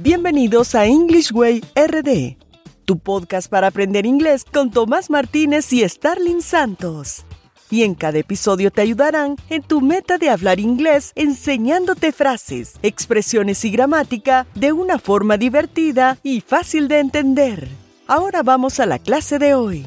Bienvenidos a English Way RD, tu podcast para aprender inglés con Tomás Martínez y Starling Santos. Y en cada episodio te ayudarán en tu meta de hablar inglés enseñándote frases, expresiones y gramática de una forma divertida y fácil de entender. Ahora vamos a la clase de hoy.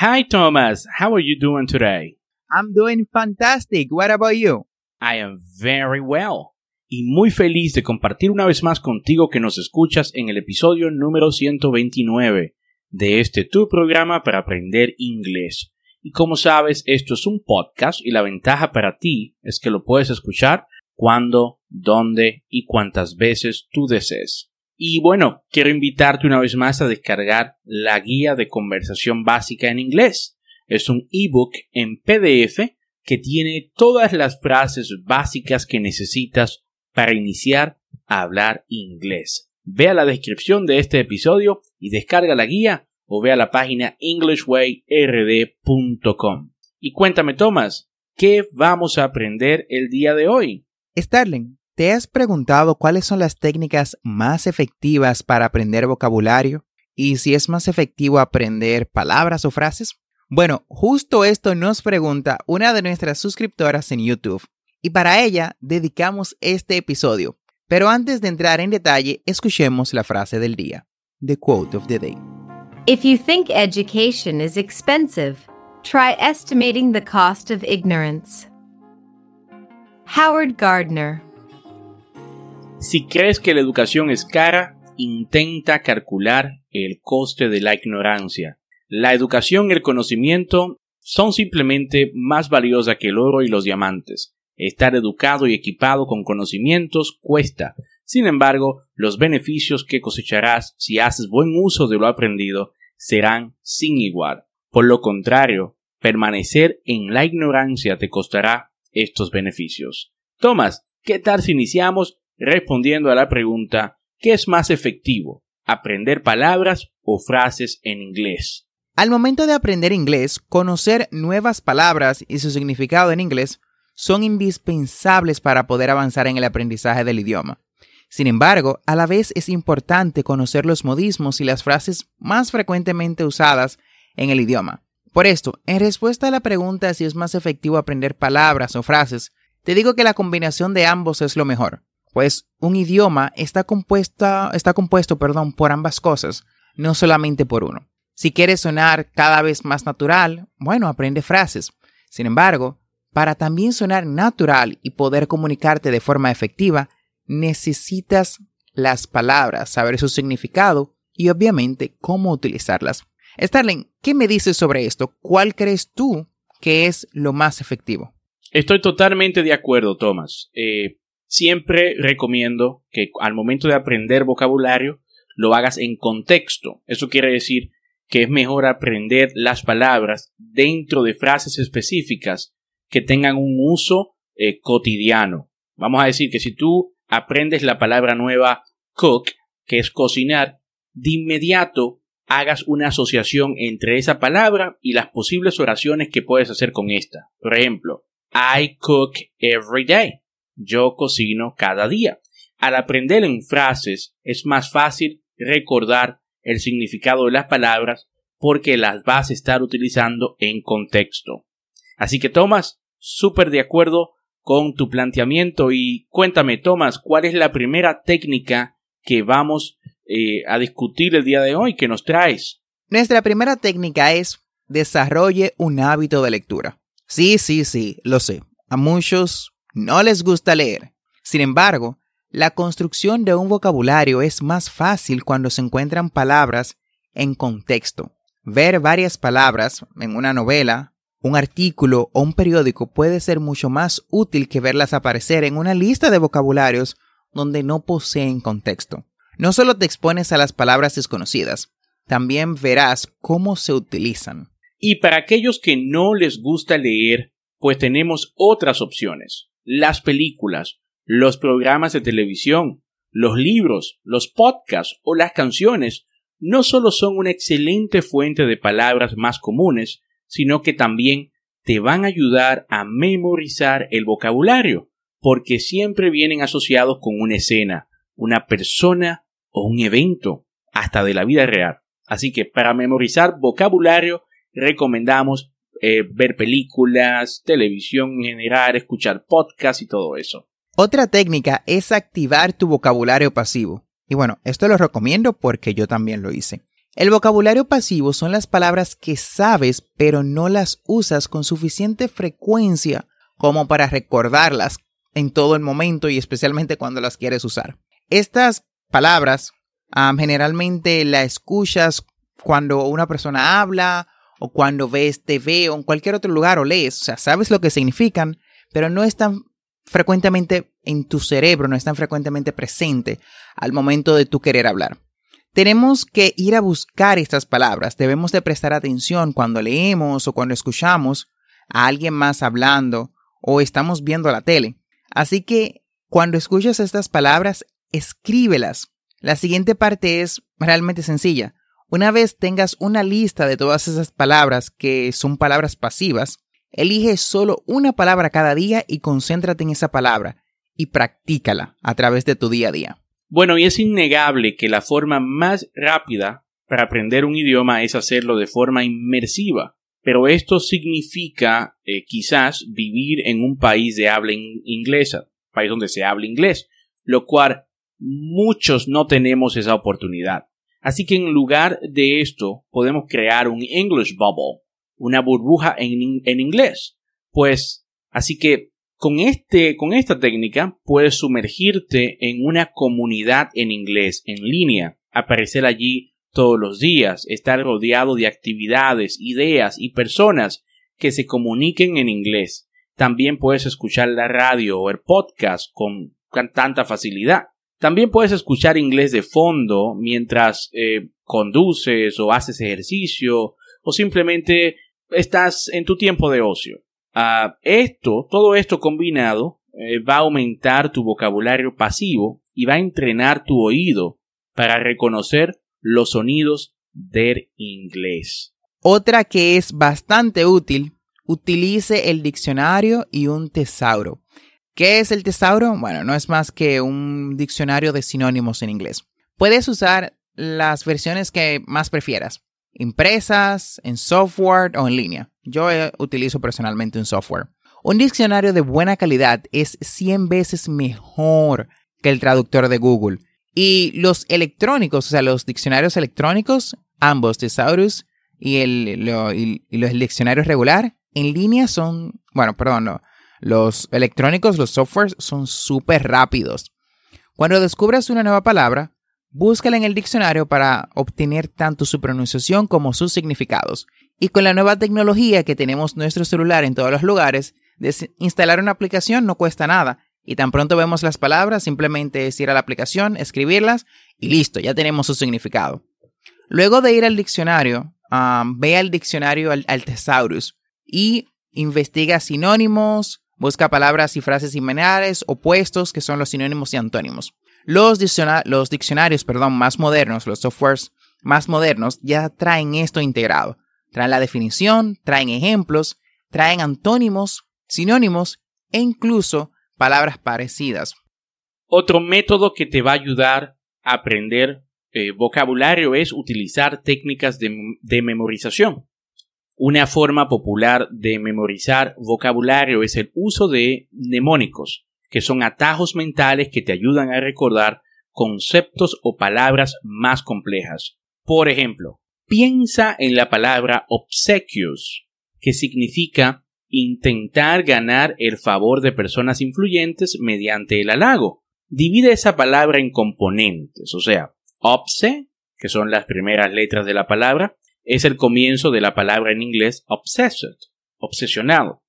Hi Thomas, how are you doing today? I'm doing fantastic. What about you? I am very well. Y muy feliz de compartir una vez más contigo que nos escuchas en el episodio número 129 de este tu programa para aprender inglés. Y como sabes, esto es un podcast y la ventaja para ti es que lo puedes escuchar cuando, dónde y cuántas veces tú desees. Y bueno, quiero invitarte una vez más a descargar la guía de conversación básica en inglés. Es un ebook en PDF que tiene todas las frases básicas que necesitas para iniciar a hablar inglés. Ve a la descripción de este episodio y descarga la guía o ve a la página englishwayrd.com. Y cuéntame, Thomas, ¿qué vamos a aprender el día de hoy? Starling, ¿te has preguntado cuáles son las técnicas más efectivas para aprender vocabulario? ¿Y si es más efectivo aprender palabras o frases? Bueno, justo esto nos pregunta una de nuestras suscriptoras en YouTube y para ella dedicamos este episodio. Pero antes de entrar en detalle, escuchemos la frase del día, the quote of the day. If you think education is expensive, try estimating the cost of ignorance. Howard Gardner. Si crees que la educación es cara, intenta calcular el coste de la ignorancia. La educación y el conocimiento son simplemente más valiosas que el oro y los diamantes. Estar educado y equipado con conocimientos cuesta. Sin embargo, los beneficios que cosecharás si haces buen uso de lo aprendido serán sin igual. Por lo contrario, permanecer en la ignorancia te costará estos beneficios. Tomás, ¿qué tal si iniciamos respondiendo a la pregunta ¿qué es más efectivo? ¿Aprender palabras o frases en inglés? Al momento de aprender inglés, conocer nuevas palabras y su significado en inglés son indispensables para poder avanzar en el aprendizaje del idioma. Sin embargo, a la vez es importante conocer los modismos y las frases más frecuentemente usadas en el idioma. Por esto, en respuesta a la pregunta si es más efectivo aprender palabras o frases, te digo que la combinación de ambos es lo mejor, pues un idioma está, está compuesto perdón, por ambas cosas, no solamente por uno. Si quieres sonar cada vez más natural, bueno, aprende frases. Sin embargo, para también sonar natural y poder comunicarte de forma efectiva, necesitas las palabras, saber su significado y obviamente cómo utilizarlas. Starling, ¿qué me dices sobre esto? ¿Cuál crees tú que es lo más efectivo? Estoy totalmente de acuerdo, Thomas. Eh, siempre recomiendo que al momento de aprender vocabulario lo hagas en contexto. Eso quiere decir que es mejor aprender las palabras dentro de frases específicas que tengan un uso eh, cotidiano. Vamos a decir que si tú aprendes la palabra nueva cook, que es cocinar, de inmediato hagas una asociación entre esa palabra y las posibles oraciones que puedes hacer con esta. Por ejemplo, I cook every day. Yo cocino cada día. Al aprender en frases es más fácil recordar el significado de las palabras porque las vas a estar utilizando en contexto. Así que Tomás, súper de acuerdo con tu planteamiento y cuéntame Tomás, ¿cuál es la primera técnica que vamos eh, a discutir el día de hoy que nos traes? Nuestra primera técnica es desarrolle un hábito de lectura. Sí, sí, sí, lo sé. A muchos no les gusta leer. Sin embargo, la construcción de un vocabulario es más fácil cuando se encuentran palabras en contexto. Ver varias palabras en una novela, un artículo o un periódico puede ser mucho más útil que verlas aparecer en una lista de vocabularios donde no poseen contexto. No solo te expones a las palabras desconocidas, también verás cómo se utilizan. Y para aquellos que no les gusta leer, pues tenemos otras opciones. Las películas, los programas de televisión, los libros, los podcasts o las canciones no solo son una excelente fuente de palabras más comunes, sino que también te van a ayudar a memorizar el vocabulario, porque siempre vienen asociados con una escena, una persona o un evento, hasta de la vida real. Así que para memorizar vocabulario recomendamos eh, ver películas, televisión en general, escuchar podcasts y todo eso. Otra técnica es activar tu vocabulario pasivo. Y bueno, esto lo recomiendo porque yo también lo hice. El vocabulario pasivo son las palabras que sabes pero no las usas con suficiente frecuencia como para recordarlas en todo el momento y especialmente cuando las quieres usar. Estas palabras generalmente las escuchas cuando una persona habla o cuando ves TV o en cualquier otro lugar o lees. O sea, sabes lo que significan, pero no están frecuentemente en tu cerebro, no están frecuentemente presente al momento de tu querer hablar. Tenemos que ir a buscar estas palabras, debemos de prestar atención cuando leemos o cuando escuchamos a alguien más hablando o estamos viendo la tele. Así que cuando escuchas estas palabras, escríbelas. La siguiente parte es realmente sencilla. Una vez tengas una lista de todas esas palabras que son palabras pasivas, elige solo una palabra cada día y concéntrate en esa palabra y practícala a través de tu día a día. Bueno, y es innegable que la forma más rápida para aprender un idioma es hacerlo de forma inmersiva, pero esto significa eh, quizás vivir en un país de habla inglesa, país donde se habla inglés, lo cual muchos no tenemos esa oportunidad. Así que en lugar de esto podemos crear un English Bubble, una burbuja en, en inglés. Pues así que con, este, con esta técnica puedes sumergirte en una comunidad en inglés, en línea, aparecer allí todos los días, estar rodeado de actividades, ideas y personas que se comuniquen en inglés. También puedes escuchar la radio o el podcast con, tanta facilidad. También puedes escuchar inglés de fondo mientras eh, conduces o haces ejercicio o simplemente estás en tu tiempo de ocio. Ah, esto, todo esto combinado, eh, va a aumentar tu vocabulario pasivo y va a entrenar tu oído para reconocer los sonidos del inglés. Otra que es bastante útil, utilice el diccionario y un tesauro. ¿Qué es el tesauro? Bueno, no es más que un diccionario de sinónimos en inglés. Puedes usar las versiones que más prefieras, impresas, en software o en línea. Yo eh, utilizo personalmente un software. Un diccionario de buena calidad es 100 veces mejor que el traductor de Google. Y los electrónicos, o sea, los diccionarios electrónicos, ambos, Thesaurus y el, los diccionarios regular, en línea son, bueno, perdón, los electrónicos, los softwares son súper rápidos. Cuando descubras una nueva palabra, búscala en el diccionario para obtener tanto su pronunciación como sus significados. Y con la nueva tecnología que tenemos nuestro celular en todos los lugares, instalar una aplicación no cuesta nada. Y tan pronto vemos las palabras, simplemente es ir a la aplicación, escribirlas y listo, ya tenemos su significado. Luego de ir al diccionario, ve al diccionario al, Thesaurus y investiga sinónimos, busca palabras y frases similares, opuestos, que son los sinónimos y antónimos. Los, diccionarios perdón, más modernos, los softwares más modernos, ya traen esto integrado. Traen la definición, traen ejemplos, traen antónimos, sinónimos e incluso palabras parecidas. Otro método que te va a ayudar a aprender eh, vocabulario es utilizar técnicas de, de memorización. Una forma popular de memorizar vocabulario es el uso de mnemónicos, que son atajos mentales que te ayudan a recordar conceptos o palabras más complejas. Por ejemplo, Piensa en la palabra obsequios, que significa intentar ganar el favor de personas influyentes mediante el halago. Divide esa palabra en componentes, o sea, obse, que son las primeras letras de la palabra, es el comienzo de la palabra en inglés obsessed, obsesionado.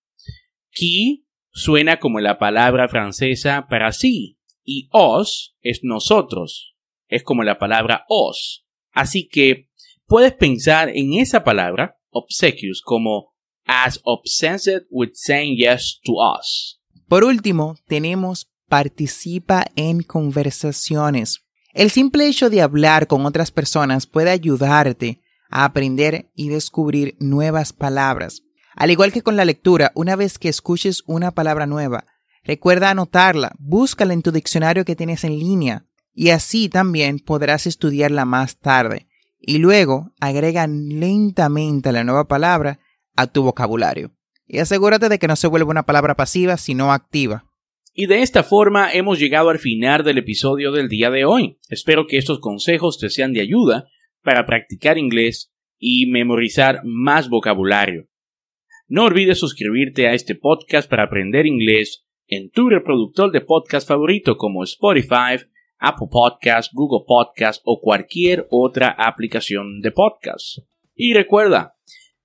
Suena como la palabra francesa para sí, y os es nosotros, es como la palabra os. Así que puedes pensar en esa palabra, obsequios, como as obsessed with saying yes to us. Por último, tenemos participa en conversaciones. El simple hecho de hablar con otras personas puede ayudarte a aprender y descubrir nuevas palabras. Al igual que con la lectura, una vez que escuches una palabra nueva, recuerda anotarla, búscala en tu diccionario que tienes en línea y así también podrás estudiarla más tarde. Y luego agrega lentamente la nueva palabra a tu vocabulario. Y asegúrate de que no se vuelva una palabra pasiva, sino activa. Y de esta forma hemos llegado al final del episodio del día de hoy. Espero que estos consejos te sean de ayuda para practicar inglés y memorizar más vocabulario. No olvides suscribirte a este podcast para aprender inglés en tu reproductor de podcast favorito como Spotify, Apple Podcast, Google Podcast o cualquier otra aplicación de podcast. Y recuerda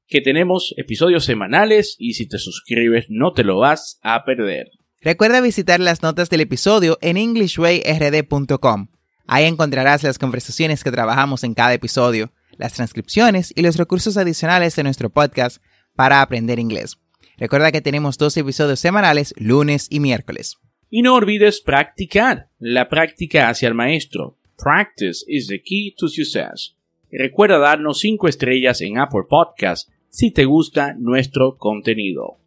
que tenemos episodios semanales y si te suscribes no te lo vas a perder. Recuerda visitar las notas del episodio en englishwayrd.com. Ahí encontrarás las conversaciones que trabajamos en cada episodio, las transcripciones y los recursos adicionales de nuestro podcast para aprender inglés. Recuerda que tenemos dos episodios semanales, lunes y miércoles. Y no olvides practicar. La práctica hacia el maestro. Practice is the key to success. Recuerda darnos 5 estrellas en Apple Podcast si te gusta nuestro contenido.